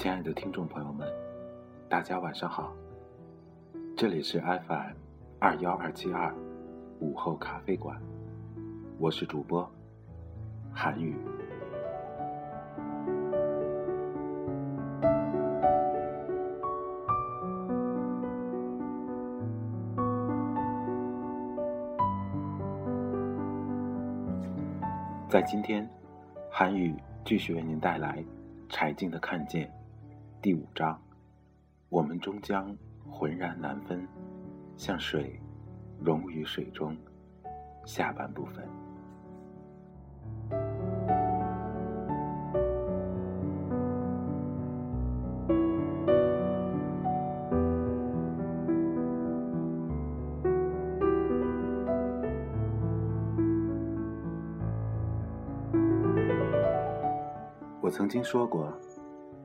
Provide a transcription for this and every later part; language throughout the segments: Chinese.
亲爱的听众朋友们，大家晚上好。这里是 FM 二幺二七二午后咖啡馆，我是主播韩宇。在今天，韩语继续为您带来柴静的《看见》第五章。我们终将浑然难分，像水溶于水中。下半部分。我曾经说过，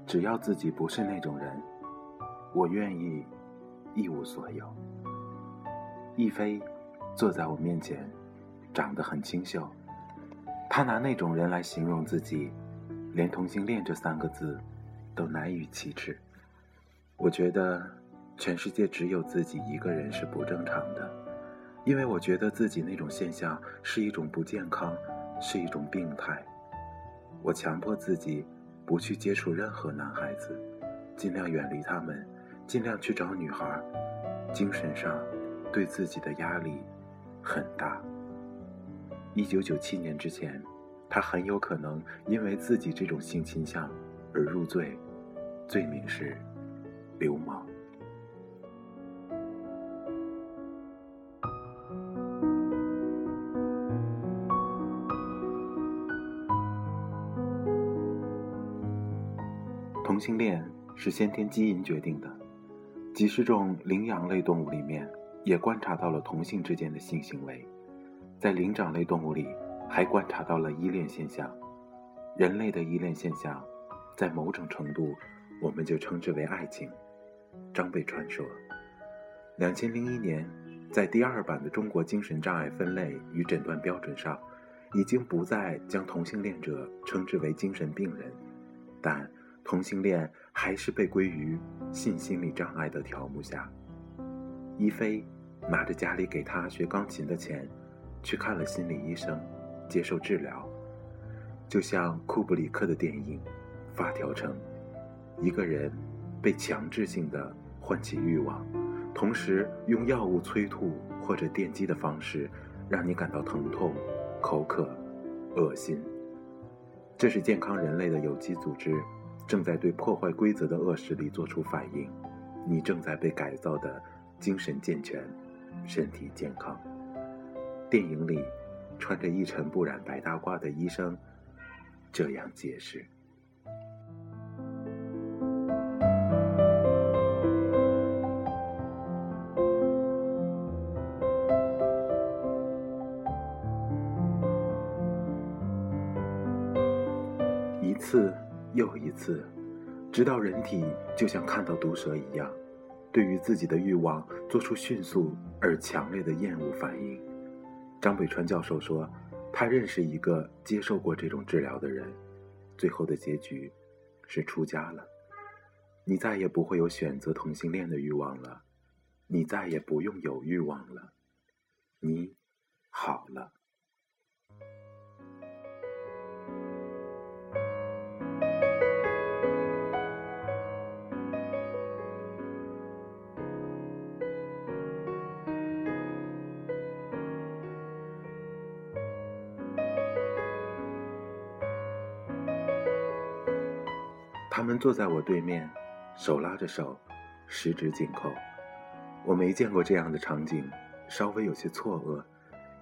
只要自己不是那种人，我愿意一无所有。亦菲坐在我面前，长得很清秀。他拿那种人来形容自己，连同性恋这三个字都难以启齿。我觉得全世界只有自己一个人是不正常的，因为我觉得自己那种现象是一种不健康，是一种病态。我强迫自己不去接触任何男孩子，尽量远离他们，尽量去找女孩。精神上对自己的压力很大。一九九七年之前，他很有可能因为自己这种性倾向而入罪，罪名是流氓。同性恋是先天基因决定的，几十种灵长类动物里面也观察到了同性之间的性行为，在灵长类动物里还观察到了依恋现象。人类的依恋现象，在某种程度我们就称之为爱情。张北川说，两千零一年，在第二版的中国精神障碍分类与诊断标准上，已经不再将同性恋者称之为精神病人，但。同性恋还是被归于性心理障碍的条目下。一菲拿着家里给他学钢琴的钱，去看了心理医生，接受治疗。就像库布里克的电影《发条城》，一个人被强制性的唤起欲望，同时用药物催吐或者电击的方式，让你感到疼痛、口渴、恶心。这是健康人类的有机组织。正在对破坏规则的恶势力做出反应，你正在被改造的精神健全，身体健康。电影里，穿着一尘不染白大褂的医生这样解释。一次。又一次，直到人体就像看到毒蛇一样，对于自己的欲望做出迅速而强烈的厌恶反应。张北川教授说，他认识一个接受过这种治疗的人，最后的结局是出家了。你再也不会有选择同性恋的欲望了，你再也不用有欲望了，你好了。他们坐在我对面，手拉着手，十指紧扣。我没见过这样的场景，稍微有些错愕。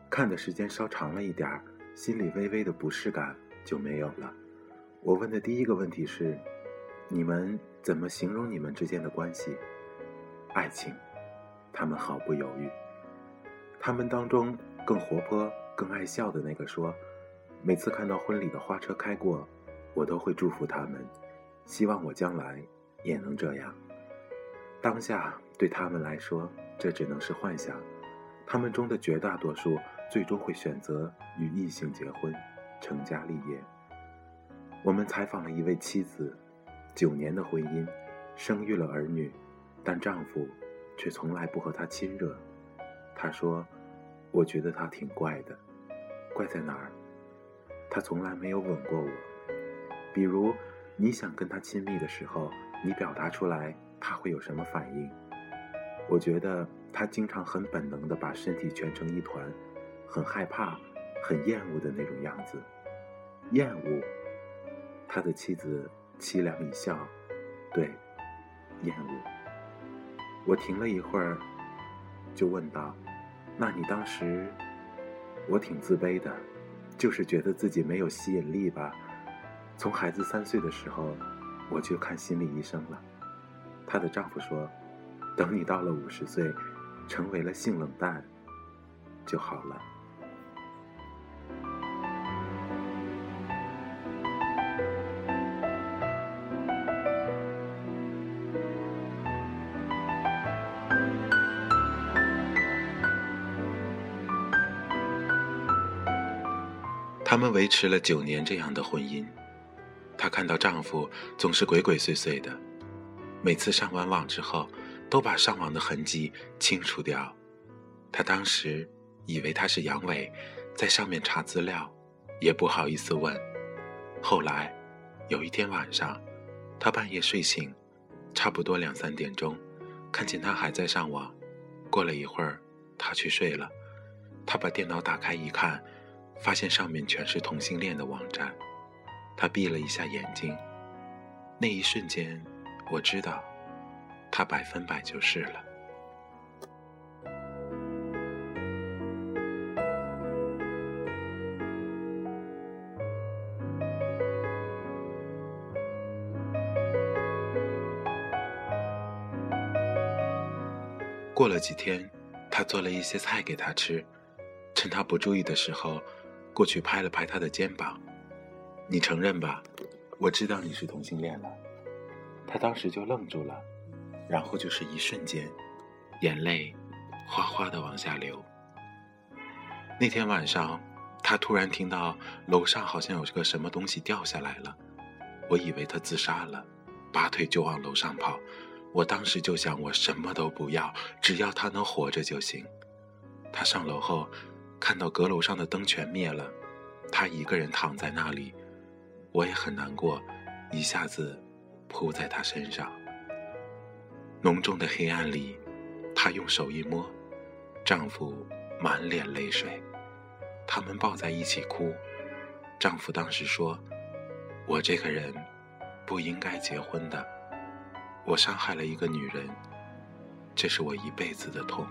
看的时间稍长了一点儿，心里微微的不适感就没有了。我问的第一个问题是：你们怎么形容你们之间的关系？爱情。他们毫不犹豫。他们当中更活泼、更爱笑的那个说：“每次看到婚礼的花车开过，我都会祝福他们。”希望我将来也能这样。当下对他们来说，这只能是幻想。他们中的绝大多数最终会选择与异性结婚，成家立业。我们采访了一位妻子，九年的婚姻，生育了儿女，但丈夫却从来不和她亲热。她说：“我觉得他挺怪的，怪在哪儿？他从来没有吻过我。比如，你想跟他亲密的时候，你表达出来，他会有什么反应？我觉得他经常很本能地把身体蜷成一团，很害怕、很厌恶的那种样子。厌恶。”他的妻子凄凉一笑，对，厌恶。我停了一会儿，就问道：“那你当时？”我挺自卑的，就是觉得自己没有吸引力吧。从孩子三岁的时候，我就看心理医生了。她的丈夫说：“等你到了五十岁，成为了性冷淡，就好了。”他们维持了九年这样的婚姻。她看到丈夫总是鬼鬼祟祟的，每次上完网之后，都把上网的痕迹清除掉。她当时以为他是阳痿，在上面查资料，也不好意思问。后来有一天晚上，她半夜睡醒，差不多两三点钟，看见他还在上网。过了一会儿，他去睡了。她把电脑打开一看。发现上面全是同性恋的网站，他闭了一下眼睛，那一瞬间，我知道，他百分百就是了。过了几天，他做了一些菜给他吃，趁他不注意的时候。过去拍了拍他的肩膀，你承认吧？我知道你是同性恋了。他当时就愣住了，然后就是一瞬间，眼泪哗哗的往下流。那天晚上，他突然听到楼上好像有个什么东西掉下来了，我以为他自杀了，拔腿就往楼上跑。我当时就想，我什么都不要，只要他能活着就行。他上楼后。看到阁楼上的灯全灭了，他一个人躺在那里，我也很难过，一下子扑在他身上。浓重的黑暗里，她用手一摸，丈夫满脸泪水，他们抱在一起哭。丈夫当时说：“我这个人不应该结婚的，我伤害了一个女人，这是我一辈子的痛。”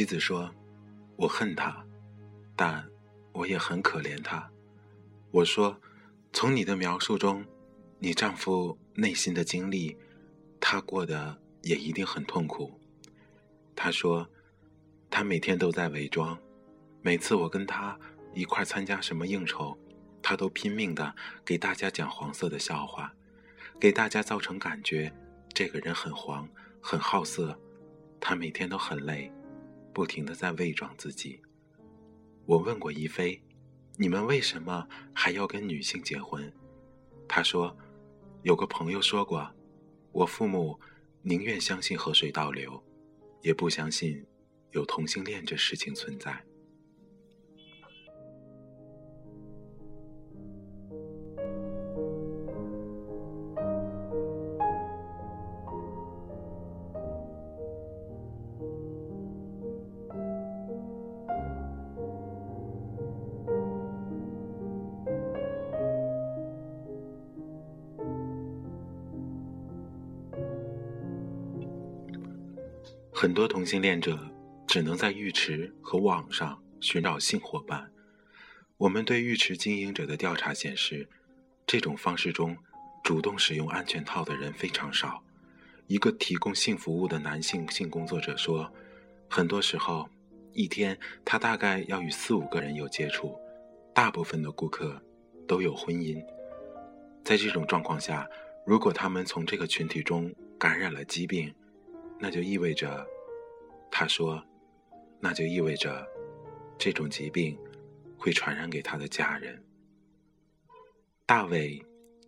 妻子说：“我恨他，但我也很可怜他。”我说：“从你的描述中，你丈夫内心的经历，他过得也一定很痛苦。”他说：“他每天都在伪装，每次我跟他一块参加什么应酬，他都拼命的给大家讲黄色的笑话，给大家造成感觉这个人很黄、很好色。他每天都很累。”不停的在伪装自己。我问过一菲：“你们为什么还要跟女性结婚？”她说：“有个朋友说过，我父母宁愿相信河水倒流，也不相信有同性恋这事情存在。”很多同性恋者只能在浴池和网上寻找性伙伴。我们对浴池经营者的调查显示，这种方式中主动使用安全套的人非常少。一个提供性服务的男性性工作者说，很多时候一天他大概要与四五个人有接触，大部分的顾客都有婚姻。在这种状况下，如果他们从这个群体中感染了疾病，那就意味着，他说，那就意味着，这种疾病会传染给他的家人。大卫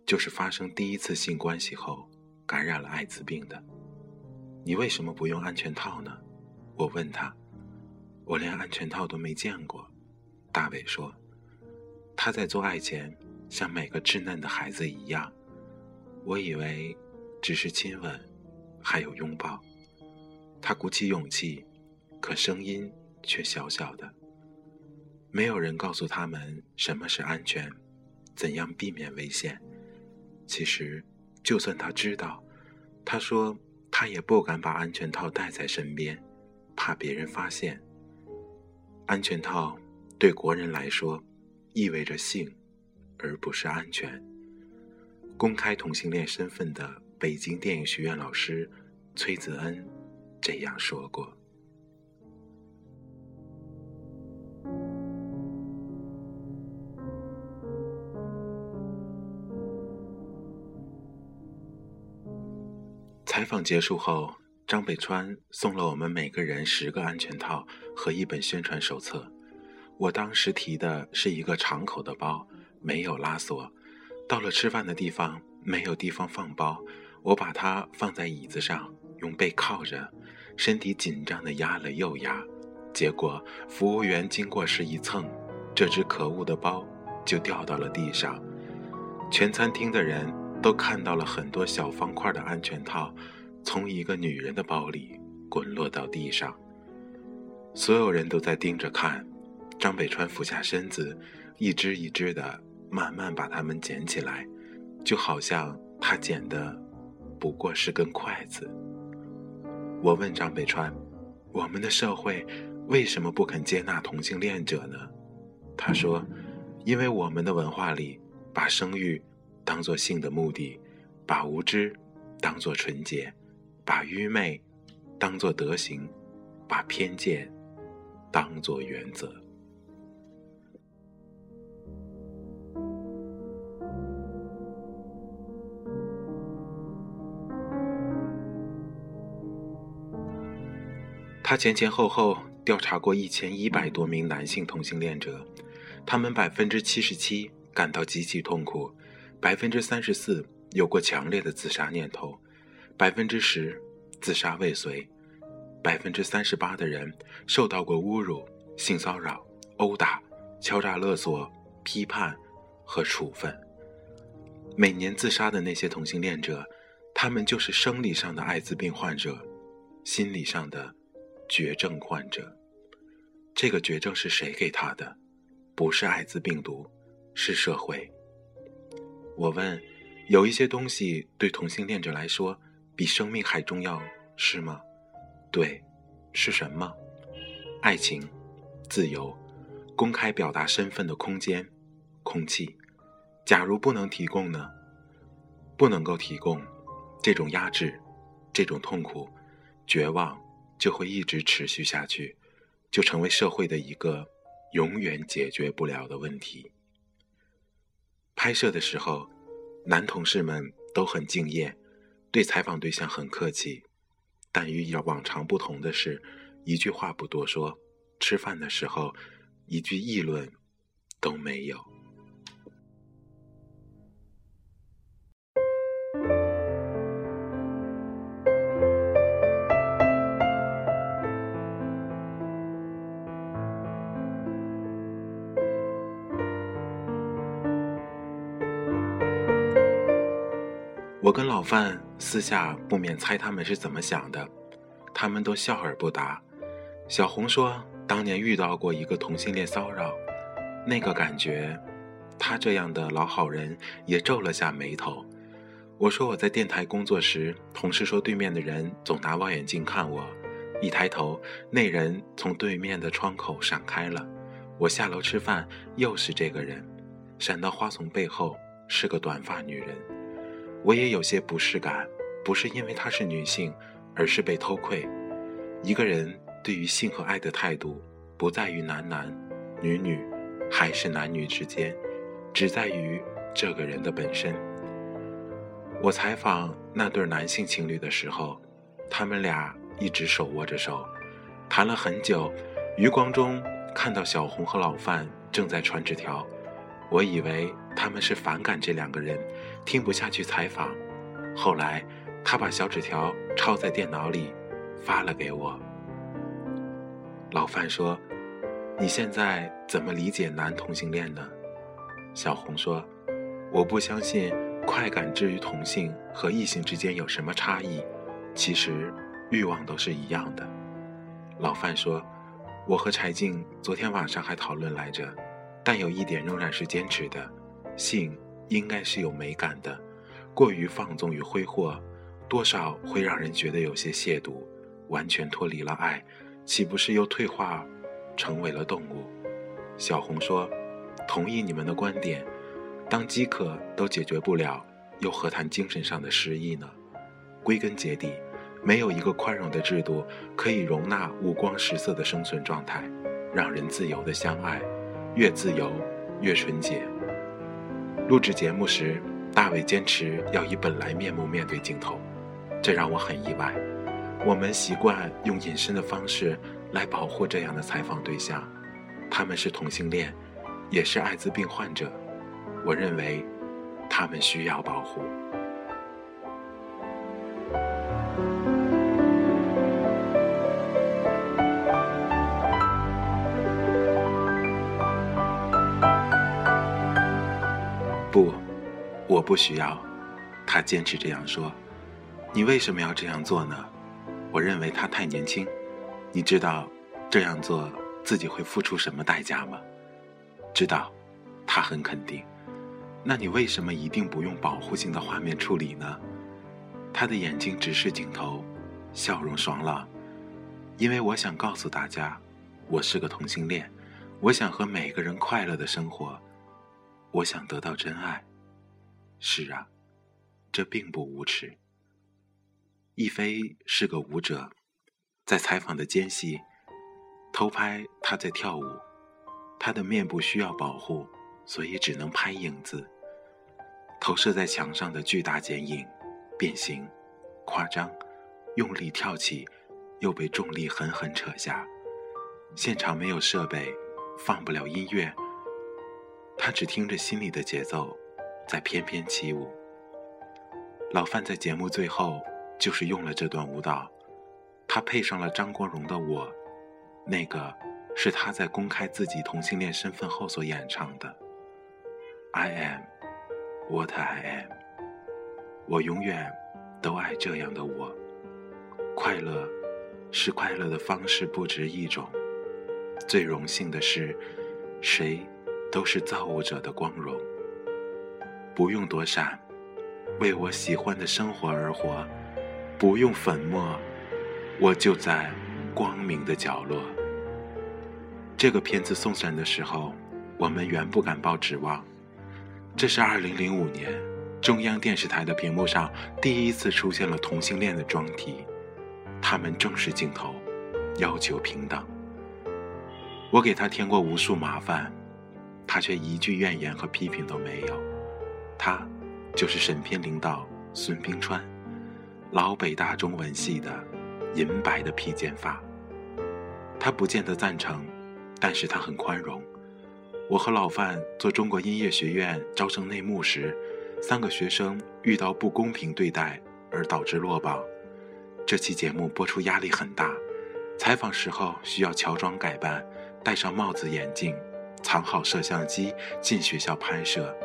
就是发生第一次性关系后感染了艾滋病的。你为什么不用安全套呢？我问他。我连安全套都没见过，大卫说。他在做爱前像每个稚嫩的孩子一样，我以为只是亲吻，还有拥抱。他鼓起勇气，可声音却小小的。没有人告诉他们什么是安全，怎样避免危险。其实，就算他知道，他说他也不敢把安全套带在身边，怕别人发现。安全套对国人来说意味着性，而不是安全。公开同性恋身份的北京电影学院老师崔子恩这样说过。采访结束后。张北川送了我们每个人十个安全套和一本宣传手册。我当时提的是一个敞口的包，没有拉锁。到了吃饭的地方，没有地方放包，我把它放在椅子上，用背靠着，身体紧张地压了又压。结果服务员经过时一蹭，这只可恶的包就掉到了地上。全餐厅的人都看到了很多小方块的安全套。从一个女人的包里滚落到地上，所有人都在盯着看。张北川俯下身子，一只一只的慢慢把它们捡起来，就好像他捡的不过是根筷子。我问张北川：“我们的社会为什么不肯接纳同性恋者呢？”他说：“因为我们的文化里把生育当做性的目的，把无知当做纯洁。”把愚昧当做德行，把偏见当做原则。他前前后后调查过一千一百多名男性同性恋者，他们百分之七十七感到极其痛苦，百分之三十四有过强烈的自杀念头。百分之十自杀未遂，百分之三十八的人受到过侮辱、性骚扰、殴打、敲诈勒索、批判和处分。每年自杀的那些同性恋者，他们就是生理上的艾滋病患者，心理上的绝症患者。这个绝症是谁给他的？不是艾滋病毒，是社会。我问：有一些东西对同性恋者来说？比生命还重要，是吗？对，是什么？爱情、自由、公开表达身份的空间、空气。假如不能提供呢？不能够提供，这种压制、这种痛苦、绝望就会一直持续下去，就成为社会的一个永远解决不了的问题。拍摄的时候，男同事们都很敬业。对采访对象很客气，但与往常不同的是，一句话不多说。吃饭的时候，一句议论都没有。我跟老范私下不免猜他们是怎么想的，他们都笑而不答。小红说，当年遇到过一个同性恋骚扰，那个感觉，他这样的老好人也皱了下眉头。我说我在电台工作时，同事说对面的人总拿望远镜看我，一抬头，那人从对面的窗口闪开了。我下楼吃饭，又是这个人，闪到花丛背后，是个短发女人。我也有些不适感，不是因为她是女性，而是被偷窥。一个人对于性和爱的态度，不在于男男、女女，还是男女之间，只在于这个人的本身。我采访那对男性情侣的时候，他们俩一直手握着手，谈了很久。余光中看到小红和老范正在传纸条，我以为他们是反感这两个人，听不下去采访。后来，他把小纸条抄在电脑里，发了给我。老范说：“你现在怎么理解男同性恋呢？”小红说：“我不相信快感之于同性和异性之间有什么差异，其实欲望都是一样的。”老范说：“我和柴静昨天晚上还讨论来着，但有一点仍然是坚持的，性应该是有美感的。”过于放纵与挥霍，多少会让人觉得有些亵渎。完全脱离了爱，岂不是又退化，成为了动物？小红说：“同意你们的观点，当饥渴都解决不了，又何谈精神上的失意呢？归根结底，没有一个宽容的制度可以容纳五光十色的生存状态，让人自由的相爱，越自由越纯洁。”录制节目时。大伟坚持要以本来面目面对镜头，这让我很意外。我们习惯用隐身的方式来保护这样的采访对象，他们是同性恋，也是艾滋病患者。我认为，他们需要保护。我不需要，他坚持这样说。你为什么要这样做呢？我认为他太年轻。你知道这样做自己会付出什么代价吗？知道，他很肯定。那你为什么一定不用保护性的画面处理呢？他的眼睛直视镜头，笑容爽朗。因为我想告诉大家，我是个同性恋，我想和每个人快乐的生活，我想得到真爱。是啊，这并不无耻。亦菲是个舞者，在采访的间隙，偷拍她在跳舞。她的面部需要保护，所以只能拍影子。投射在墙上的巨大剪影，变形、夸张、用力跳起，又被重力狠狠扯下。现场没有设备，放不了音乐，他只听着心里的节奏。在翩翩起舞。老范在节目最后就是用了这段舞蹈，他配上了张国荣的《我》，那个是他在公开自己同性恋身份后所演唱的。I am what I am，我永远都爱这样的我。快乐是快乐的方式不止一种，最荣幸的是，谁都是造物者的光荣。不用躲闪，为我喜欢的生活而活；不用粉墨，我就在光明的角落。这个片子送审的时候，我们原不敢抱指望。这是二零零五年中央电视台的屏幕上第一次出现了同性恋的专题，他们正视镜头，要求平等。我给他添过无数麻烦，他却一句怨言和批评都没有。他，就是审片领导孙冰川，老北大中文系的，银白的披肩发。他不见得赞成，但是他很宽容。我和老范做中国音乐学院招生内幕时，三个学生遇到不公平对待而导致落榜。这期节目播出压力很大，采访时候需要乔装改扮，戴上帽子眼镜，藏好摄像机进学校拍摄。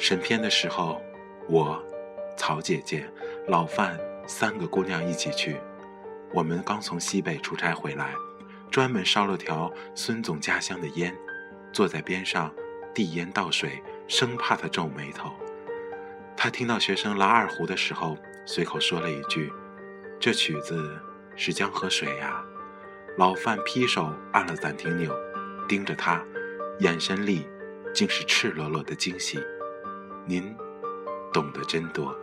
审片的时候，我、曹姐姐、老范三个姑娘一起去。我们刚从西北出差回来，专门烧了条孙总家乡的烟，坐在边上递烟倒水，生怕他皱眉头。他听到学生拉二胡的时候，随口说了一句：“这曲子是江河水呀。”老范劈手按了暂停钮，盯着他，眼神里竟是赤裸裸的惊喜。您懂得真多。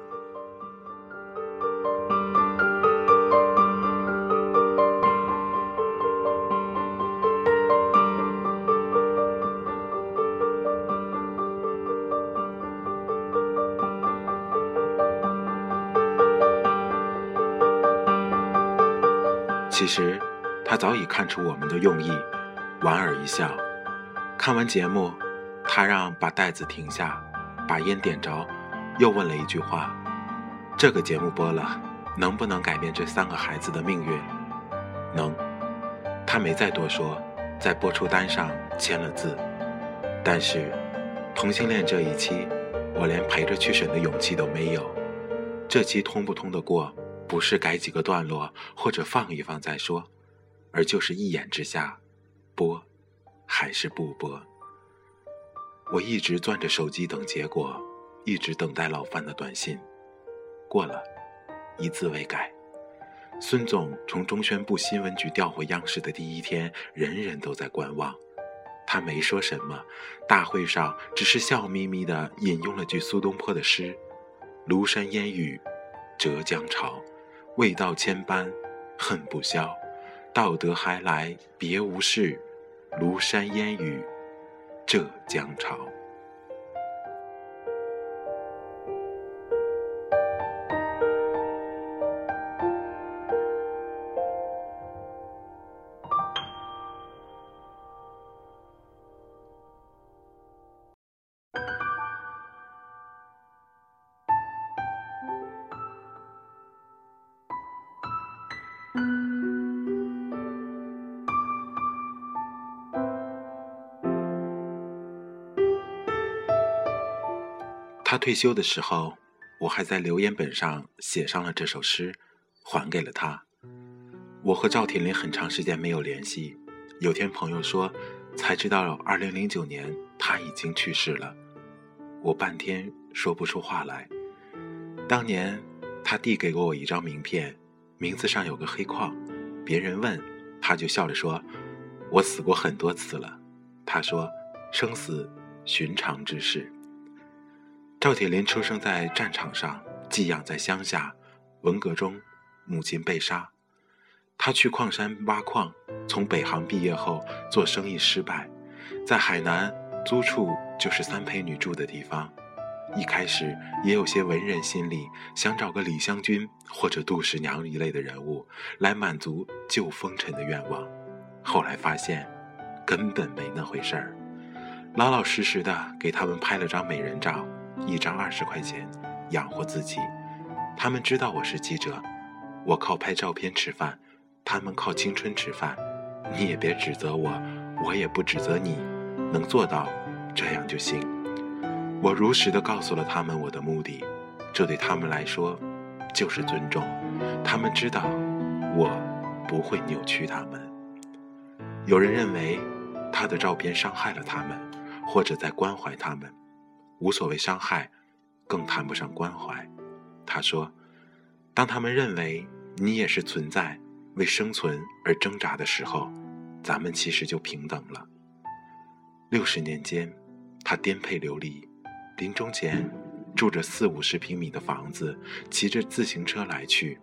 其实他早已看出我们的用意莞尔一笑。看完节目他让把袋子停下把烟点着，又问了一句话：“这个节目播了，能不能改变这三个孩子的命运？”能。他没再多说，在播出单上签了字。但是，同性恋这一期，我连陪着去审的勇气都没有。这期通不通得过，不是改几个段落或者放一放再说，而就是一眼之下，播还是不播。我一直攥着手机等结果，一直等待老范的短信。过了，一字未改。孙总从中宣部新闻局调回央视的第一天，人人都在观望。他没说什么，大会上只是笑眯眯地引用了句苏东坡的诗：“庐山烟雨浙江潮，未到千般恨不消。到得还来别无事，庐山烟雨浙江潮。”他退休的时候，我还在留言本上写上了这首诗，还给了他。我和赵铁林很长时间没有联系，有天朋友说，才知道二零零九年他已经去世了。我半天说不出话来。当年他递给过我一张名片，名字上有个黑框，别人问，他就笑着说：“我死过很多次了。”他说：“生死寻常之事。”赵铁林出生在战场上，寄养在乡下。文革中，母亲被杀，他去矿山挖矿。从北航毕业后，做生意失败，在海南租处就是三陪女住的地方。一开始也有些文人心理，想找个李香君或者杜十娘一类的人物来满足旧风尘的愿望。后来发现，根本没那回事儿，老老实实的给他们拍了张美人照。一张二十块钱，养活自己。他们知道我是记者，我靠拍照片吃饭，他们靠青春吃饭。你也别指责我，我也不指责你，能做到这样就行。我如实的告诉了他们我的目的，这对他们来说就是尊重。他们知道我不会扭曲他们。有人认为他的照片伤害了他们，或者在关怀他们。无所谓伤害，更谈不上关怀。他说：“当他们认为你也是存在，为生存而挣扎的时候，咱们其实就平等了。”六十年间，他颠沛流离，临终前住着四五十平米的房子，骑着自行车来去。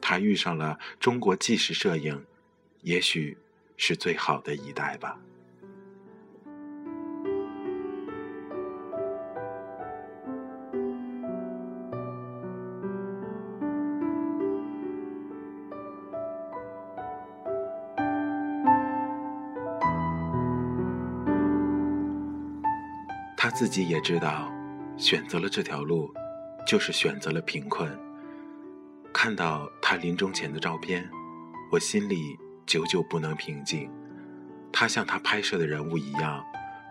他遇上了中国纪实摄影，也许是最好的一代吧。自己也知道，选择了这条路，就是选择了贫困。看到他临终前的照片，我心里久久不能平静。他像他拍摄的人物一样，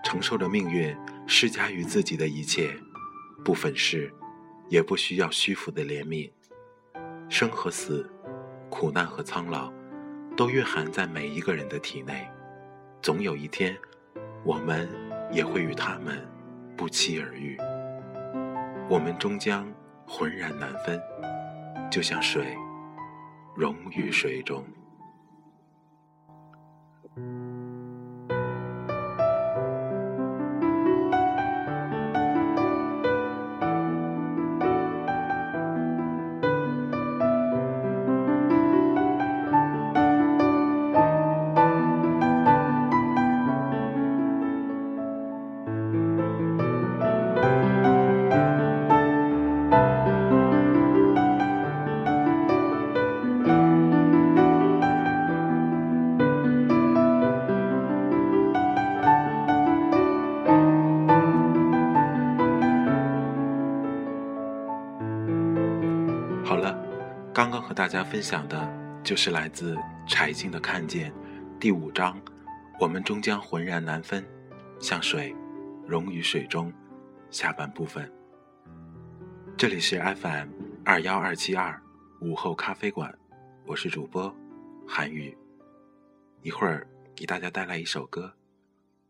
承受着命运施加于自己的一切，不粉饰，也不需要虚浮的怜悯。生和死，苦难和苍老，都蕴含在每一个人的体内。总有一天，我们也会与他们。不期而遇，我们终将浑然难分，就像水溶于水中。和大家分享的就是来自柴静的《看见》第五章，我们终将浑然难分，像水溶于水中下半部分。这里是 FM 二幺二七二午后咖啡馆，我是主播韩宇，一会儿给大家带来一首歌。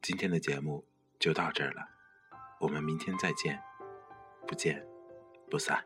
今天的节目就到这儿了，我们明天再见，不见不散。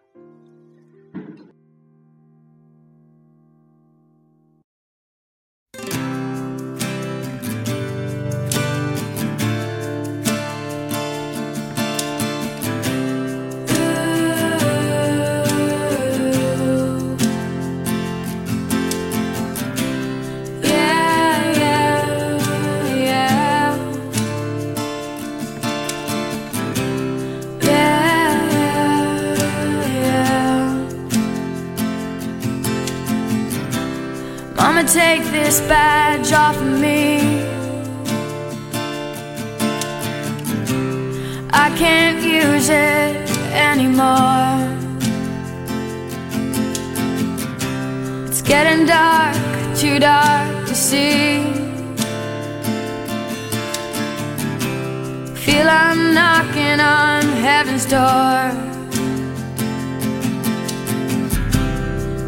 This badge off of me. I can't use it anymore. It's getting dark, too dark to see. Feel I'm knocking on heaven's door.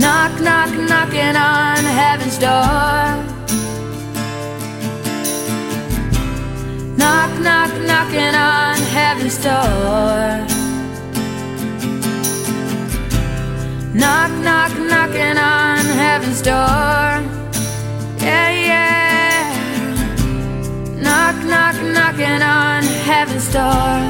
Knock, knock, knocking on heaven's door. Knock, knock, knocking on heaven's door. Knock, knock, knocking on heaven's door. Yeah, yeah. Knock, knock, knocking on heaven's door.